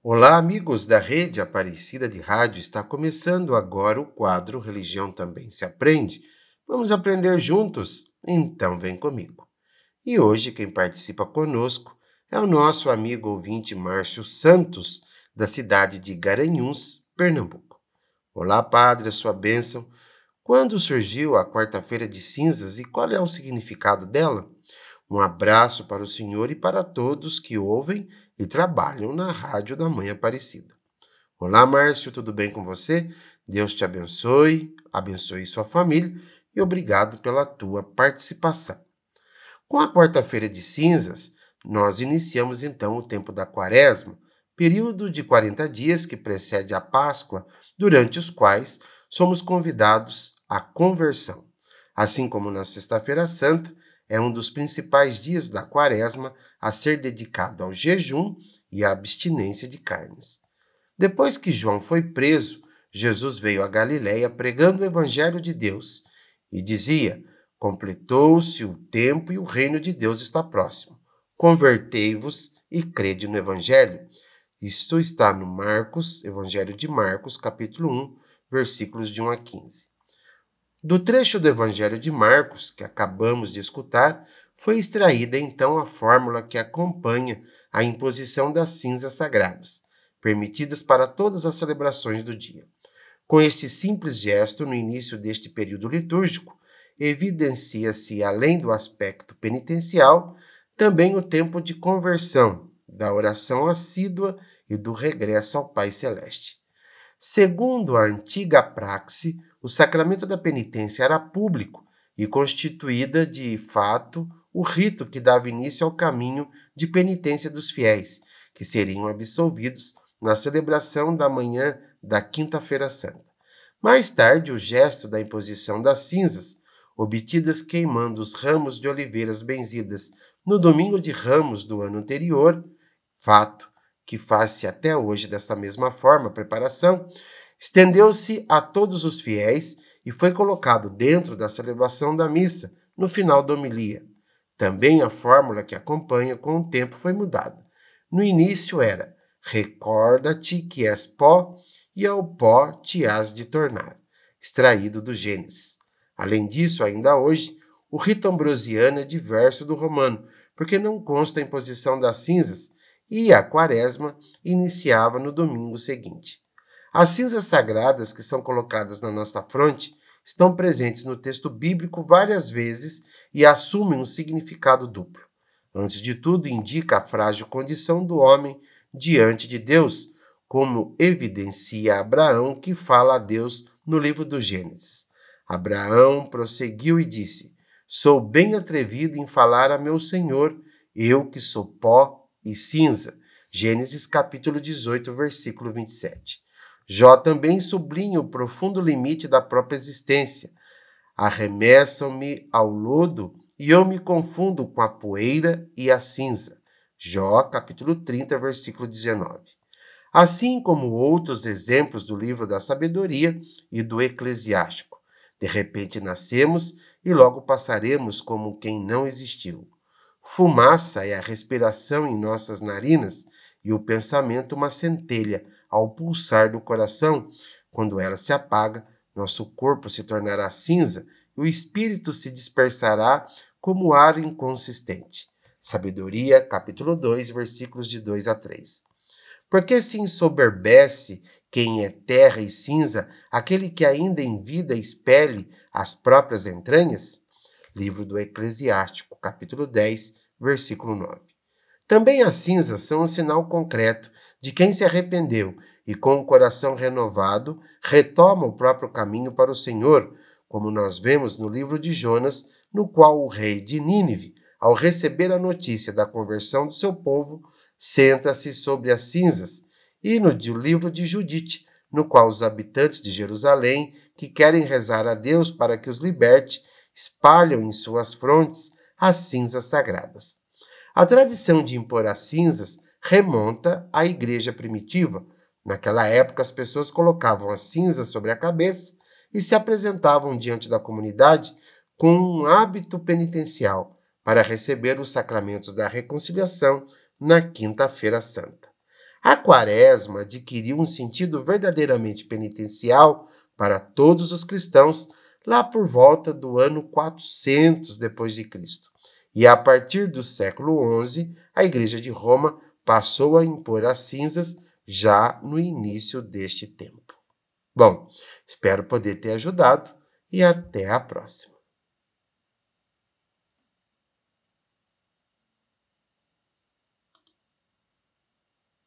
Olá, amigos da Rede Aparecida de Rádio. Está começando agora o quadro Religião Também Se Aprende. Vamos aprender juntos? Então vem comigo. E hoje quem participa conosco é o nosso amigo ouvinte Márcio Santos, da cidade de Garanhuns, Pernambuco. Olá, Padre, a sua bênção. Quando surgiu a quarta-feira de cinzas e qual é o significado dela? Um abraço para o senhor e para todos que ouvem e trabalham na Rádio da Mãe Aparecida. Olá, Márcio, tudo bem com você? Deus te abençoe, abençoe sua família e obrigado pela tua participação. Com a quarta-feira de cinzas, nós iniciamos então o tempo da quaresma, período de 40 dias que precede a Páscoa, durante os quais somos convidados à conversão. Assim como na Sexta-feira Santa, é um dos principais dias da quaresma a ser dedicado ao jejum e à abstinência de carnes. Depois que João foi preso, Jesus veio a Galiléia pregando o evangelho de Deus e dizia: Completou-se o tempo e o reino de Deus está próximo. Convertei-vos e crede no evangelho. Isto está no Marcos, Evangelho de Marcos, capítulo 1, versículos de 1 a 15. Do trecho do Evangelho de Marcos, que acabamos de escutar, foi extraída então a fórmula que acompanha a imposição das cinzas sagradas, permitidas para todas as celebrações do dia. Com este simples gesto, no início deste período litúrgico, evidencia-se, além do aspecto penitencial, também o tempo de conversão, da oração assídua e do regresso ao Pai Celeste. Segundo a antiga praxe, o sacramento da penitência era público e constituída de fato o rito que dava início ao caminho de penitência dos fiéis, que seriam absolvidos na celebração da manhã da Quinta-feira Santa. Mais tarde, o gesto da imposição das cinzas, obtidas queimando os ramos de oliveiras benzidas no domingo de ramos do ano anterior, fato que faz-se até hoje dessa mesma forma a preparação, estendeu-se a todos os fiéis e foi colocado dentro da celebração da missa no final da homilia. Também a fórmula que acompanha com o tempo foi mudada. No início era: Recorda-te que és pó e ao pó te has de tornar, extraído do Gênesis. Além disso, ainda hoje, o rito ambrosiano é diverso do romano, porque não consta a imposição das cinzas e a quaresma iniciava no domingo seguinte. As cinzas sagradas que são colocadas na nossa fronte estão presentes no texto bíblico várias vezes e assumem um significado duplo. Antes de tudo, indica a frágil condição do homem diante de Deus, como evidencia Abraão, que fala a Deus no livro do Gênesis. Abraão prosseguiu e disse: Sou bem atrevido em falar a meu Senhor, eu que sou pó e cinza. Gênesis capítulo 18, versículo 27. Jó também sublinha o profundo limite da própria existência. Arremessam-me ao lodo e eu me confundo com a poeira e a cinza. Jó, capítulo 30, versículo 19. Assim como outros exemplos do livro da sabedoria e do eclesiástico. De repente nascemos e logo passaremos como quem não existiu. Fumaça é a respiração em nossas narinas e o pensamento uma centelha ao pulsar do coração. Quando ela se apaga, nosso corpo se tornará cinza e o espírito se dispersará como ar inconsistente. Sabedoria, capítulo 2, versículos de 2 a 3. Porque se ensoberbece quem é terra e cinza, aquele que ainda em vida espelhe as próprias entranhas? Livro do Eclesiástico, capítulo 10, versículo 9. Também as cinzas são um sinal concreto de quem se arrependeu e, com o coração renovado, retoma o próprio caminho para o Senhor, como nós vemos no livro de Jonas, no qual o rei de Nínive, ao receber a notícia da conversão do seu povo, senta-se sobre as cinzas, e no livro de Judite, no qual os habitantes de Jerusalém, que querem rezar a Deus para que os liberte, espalham em suas frontes as cinzas sagradas. A tradição de impor as cinzas remonta à igreja primitiva. Naquela época, as pessoas colocavam as cinzas sobre a cabeça e se apresentavam diante da comunidade com um hábito penitencial para receber os sacramentos da reconciliação na Quinta-feira Santa. A quaresma adquiriu um sentido verdadeiramente penitencial para todos os cristãos lá por volta do ano 400 depois de Cristo. E a partir do século XI, a Igreja de Roma passou a impor as cinzas já no início deste tempo. Bom, espero poder ter ajudado e até a próxima.